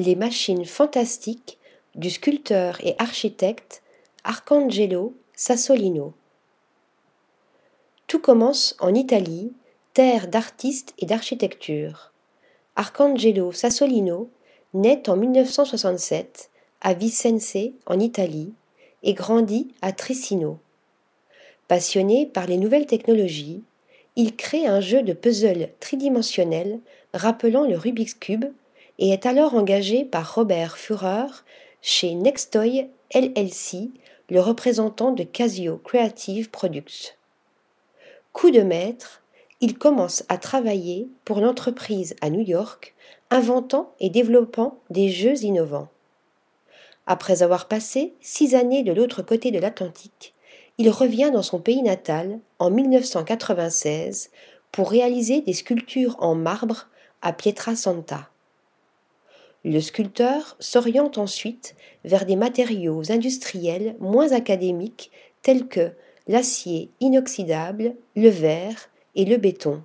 Les machines fantastiques du sculpteur et architecte Arcangelo Sassolino. Tout commence en Italie, terre d'artistes et d'architecture. Arcangelo Sassolino naît en 1967 à Vicense en Italie et grandit à Trissino. Passionné par les nouvelles technologies, il crée un jeu de puzzle tridimensionnel rappelant le Rubik's Cube et est alors engagé par Robert Führer chez Nextoy LLC, le représentant de Casio Creative Products. Coup de maître, il commence à travailler pour l'entreprise à New York, inventant et développant des jeux innovants. Après avoir passé six années de l'autre côté de l'Atlantique, il revient dans son pays natal en 1996 pour réaliser des sculptures en marbre à Pietrasanta. Le sculpteur s'oriente ensuite vers des matériaux industriels moins académiques tels que l'acier inoxydable, le verre et le béton.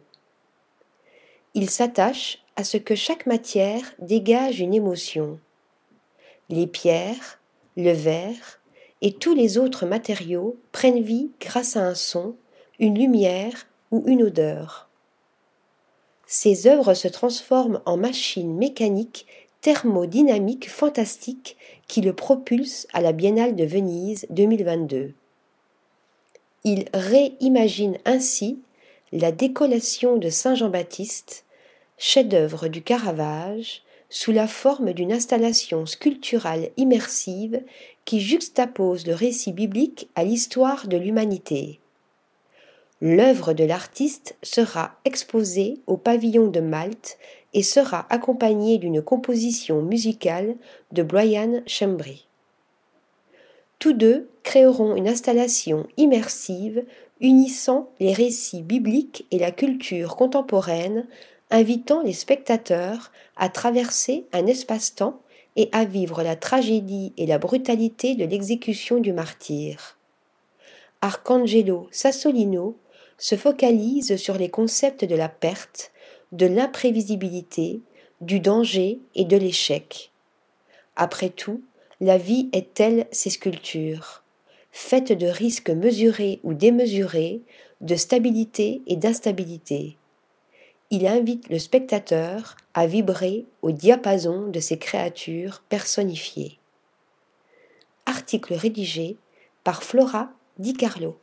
Il s'attache à ce que chaque matière dégage une émotion. Les pierres, le verre et tous les autres matériaux prennent vie grâce à un son, une lumière ou une odeur. Ces œuvres se transforment en machines mécaniques thermodynamiques fantastiques qui le propulsent à la Biennale de Venise 2022. Il réimagine ainsi la décollation de Saint Jean-Baptiste, chef-d'œuvre du Caravage, sous la forme d'une installation sculpturale immersive qui juxtapose le récit biblique à l'histoire de l'humanité. L'œuvre de l'artiste sera exposée au pavillon de Malte et sera accompagnée d'une composition musicale de Brian Chambry. Tous deux créeront une installation immersive unissant les récits bibliques et la culture contemporaine, invitant les spectateurs à traverser un espace-temps et à vivre la tragédie et la brutalité de l'exécution du martyr. Arcangelo Sassolino se focalise sur les concepts de la perte, de l'imprévisibilité, du danger et de l'échec. Après tout, la vie est telle ses sculptures? Faite de risques mesurés ou démesurés, de stabilité et d'instabilité. Il invite le spectateur à vibrer au diapason de ces créatures personnifiées. Article rédigé par Flora Di Carlo.